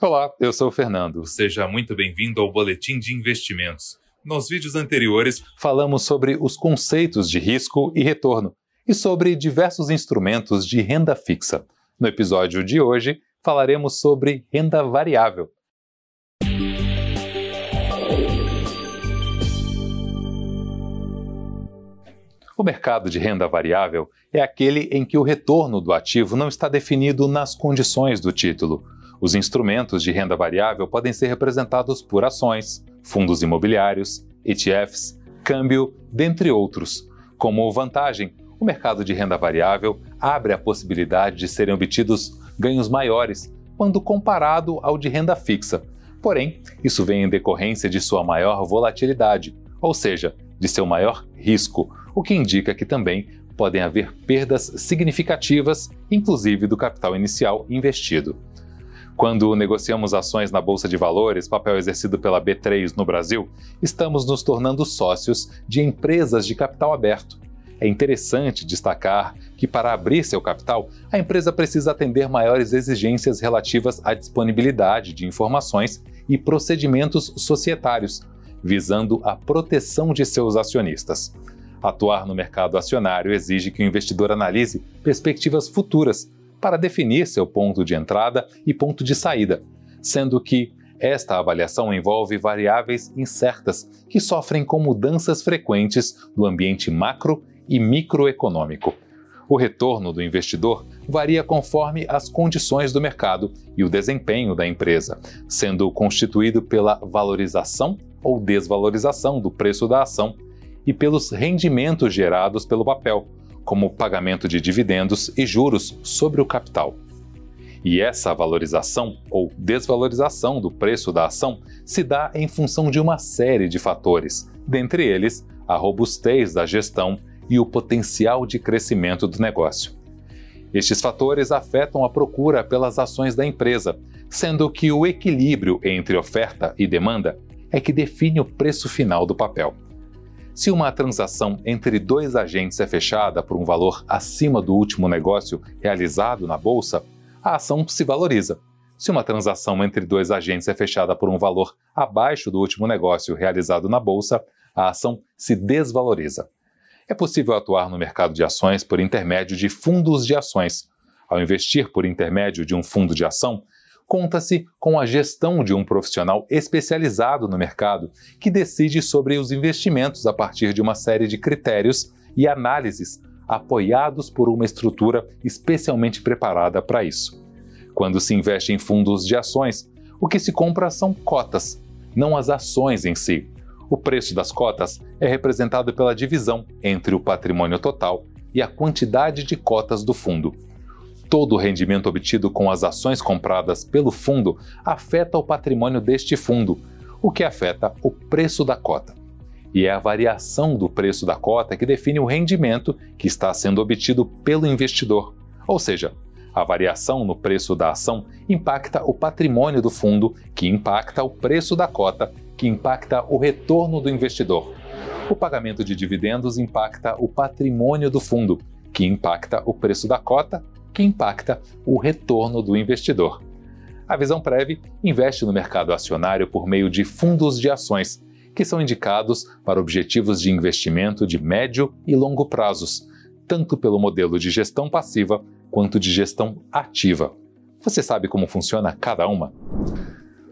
Olá, eu sou o Fernando. Seja muito bem-vindo ao Boletim de Investimentos. Nos vídeos anteriores, falamos sobre os conceitos de risco e retorno e sobre diversos instrumentos de renda fixa. No episódio de hoje, falaremos sobre renda variável. O mercado de renda variável é aquele em que o retorno do ativo não está definido nas condições do título os instrumentos de renda variável podem ser representados por ações, fundos imobiliários, ETFs, câmbio, dentre outros. Como vantagem, o mercado de renda variável abre a possibilidade de serem obtidos ganhos maiores quando comparado ao de renda fixa. Porém, isso vem em decorrência de sua maior volatilidade, ou seja, de seu maior risco, o que indica que também podem haver perdas significativas, inclusive do capital inicial investido. Quando negociamos ações na Bolsa de Valores, papel exercido pela B3 no Brasil, estamos nos tornando sócios de empresas de capital aberto. É interessante destacar que, para abrir seu capital, a empresa precisa atender maiores exigências relativas à disponibilidade de informações e procedimentos societários, visando a proteção de seus acionistas. Atuar no mercado acionário exige que o investidor analise perspectivas futuras para definir seu ponto de entrada e ponto de saída, sendo que esta avaliação envolve variáveis incertas que sofrem com mudanças frequentes do ambiente macro e microeconômico. O retorno do investidor varia conforme as condições do mercado e o desempenho da empresa, sendo constituído pela valorização ou desvalorização do preço da ação e pelos rendimentos gerados pelo papel, como pagamento de dividendos e juros sobre o capital. E essa valorização ou desvalorização do preço da ação se dá em função de uma série de fatores, dentre eles a robustez da gestão e o potencial de crescimento do negócio. Estes fatores afetam a procura pelas ações da empresa, sendo que o equilíbrio entre oferta e demanda é que define o preço final do papel. Se uma transação entre dois agentes é fechada por um valor acima do último negócio realizado na bolsa, a ação se valoriza. Se uma transação entre dois agentes é fechada por um valor abaixo do último negócio realizado na bolsa, a ação se desvaloriza. É possível atuar no mercado de ações por intermédio de fundos de ações. Ao investir por intermédio de um fundo de ação, conta-se com a gestão de um profissional especializado no mercado que decide sobre os investimentos a partir de uma série de critérios e análises apoiados por uma estrutura especialmente preparada para isso. Quando se investe em fundos de ações, o que se compra são cotas, não as ações em si. O preço das cotas é representado pela divisão entre o patrimônio total e a quantidade de cotas do fundo Todo o rendimento obtido com as ações compradas pelo fundo afeta o patrimônio deste fundo, o que afeta o preço da cota. E é a variação do preço da cota que define o rendimento que está sendo obtido pelo investidor. Ou seja, a variação no preço da ação impacta o patrimônio do fundo, que impacta o preço da cota, que impacta o retorno do investidor. O pagamento de dividendos impacta o patrimônio do fundo, que impacta o preço da cota, que impacta o retorno do investidor. A Visão Prev investe no mercado acionário por meio de fundos de ações, que são indicados para objetivos de investimento de médio e longo prazos, tanto pelo modelo de gestão passiva quanto de gestão ativa. Você sabe como funciona cada uma?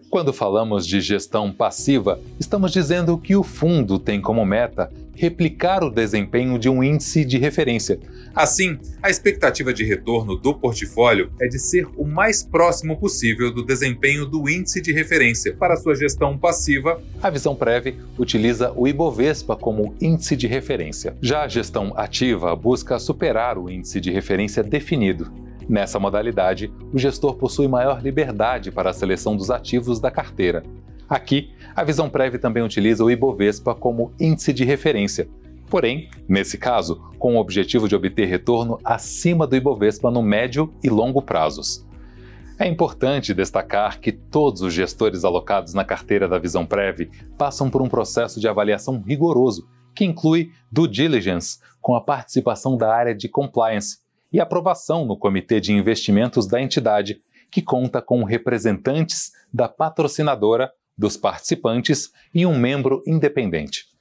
Quando falamos de gestão passiva, estamos dizendo que o fundo tem como meta replicar o desempenho de um índice de referência. Assim, a expectativa de retorno do portfólio é de ser o mais próximo possível do desempenho do índice de referência. Para sua gestão passiva, a visão Prev utiliza o Ibovespa como índice de referência. Já a gestão ativa busca superar o índice de referência definido. Nessa modalidade, o gestor possui maior liberdade para a seleção dos ativos da carteira. Aqui, a Visão Prévia também utiliza o Ibovespa como índice de referência. Porém, nesse caso, com o objetivo de obter retorno acima do Ibovespa no médio e longo prazos. É importante destacar que todos os gestores alocados na carteira da Visão Prev passam por um processo de avaliação rigoroso, que inclui due diligence, com a participação da área de compliance, e aprovação no Comitê de Investimentos da entidade, que conta com representantes da patrocinadora, dos participantes e um membro independente.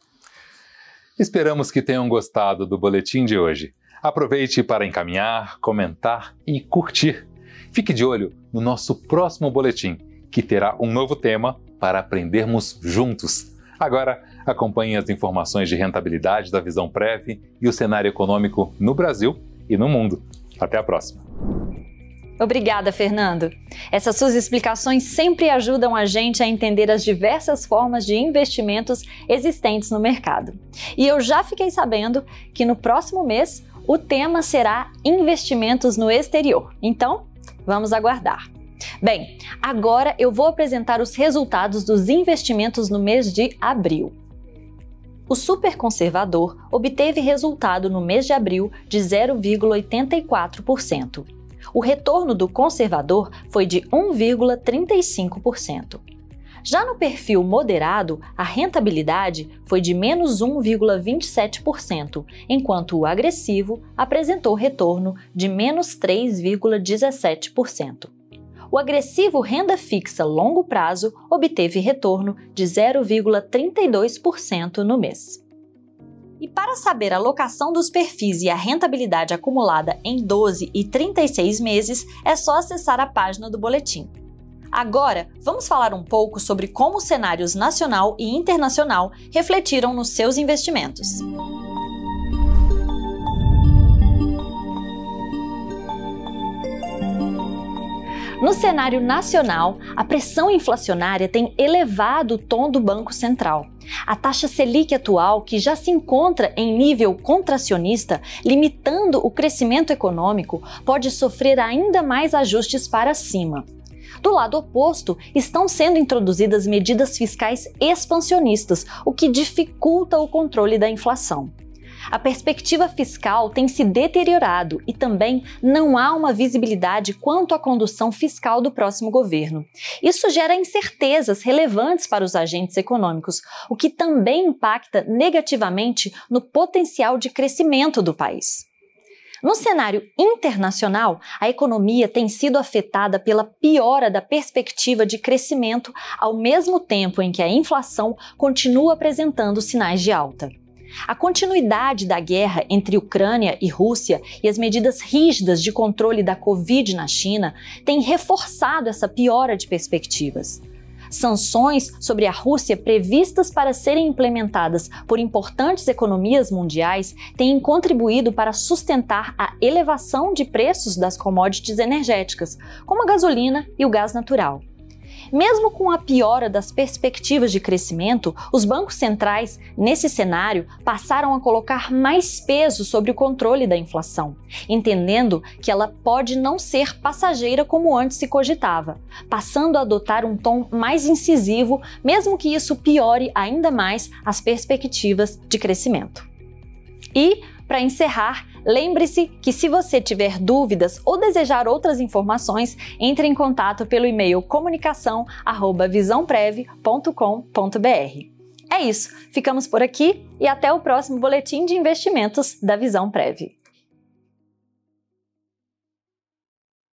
Esperamos que tenham gostado do boletim de hoje. Aproveite para encaminhar, comentar e curtir. Fique de olho no nosso próximo boletim, que terá um novo tema para aprendermos juntos. Agora, acompanhe as informações de rentabilidade da Visão Prev e o cenário econômico no Brasil e no mundo. Até a próxima! Obrigada, Fernando. Essas suas explicações sempre ajudam a gente a entender as diversas formas de investimentos existentes no mercado. E eu já fiquei sabendo que no próximo mês o tema será investimentos no exterior. Então, vamos aguardar. Bem, agora eu vou apresentar os resultados dos investimentos no mês de abril. O superconservador obteve resultado no mês de abril de 0,84% o retorno do conservador foi de 1,35%. Já no perfil moderado, a rentabilidade foi de menos 1,27%, enquanto o agressivo apresentou retorno de menos 3,17%. O agressivo renda fixa longo prazo obteve retorno de 0,32% no mês. E para saber a locação dos perfis e a rentabilidade acumulada em 12 e 36 meses, é só acessar a página do boletim. Agora, vamos falar um pouco sobre como os cenários nacional e internacional refletiram nos seus investimentos. No cenário nacional, a pressão inflacionária tem elevado o tom do Banco Central. A taxa Selic atual, que já se encontra em nível contracionista, limitando o crescimento econômico, pode sofrer ainda mais ajustes para cima. Do lado oposto, estão sendo introduzidas medidas fiscais expansionistas, o que dificulta o controle da inflação a perspectiva fiscal tem se deteriorado e também não há uma visibilidade quanto à condução fiscal do próximo governo. Isso gera incertezas relevantes para os agentes econômicos, o que também impacta negativamente no potencial de crescimento do país. No cenário internacional, a economia tem sido afetada pela piora da perspectiva de crescimento, ao mesmo tempo em que a inflação continua apresentando sinais de alta. A continuidade da guerra entre Ucrânia e Rússia e as medidas rígidas de controle da Covid na China têm reforçado essa piora de perspectivas. Sanções sobre a Rússia previstas para serem implementadas por importantes economias mundiais têm contribuído para sustentar a elevação de preços das commodities energéticas, como a gasolina e o gás natural. Mesmo com a piora das perspectivas de crescimento, os bancos centrais, nesse cenário, passaram a colocar mais peso sobre o controle da inflação, entendendo que ela pode não ser passageira como antes se cogitava, passando a adotar um tom mais incisivo, mesmo que isso piore ainda mais as perspectivas de crescimento. E, para encerrar, lembre-se que se você tiver dúvidas ou desejar outras informações, entre em contato pelo e-mail comunicação@visãoprev.com.br. É isso, ficamos por aqui e até o próximo boletim de investimentos da Visão Prev.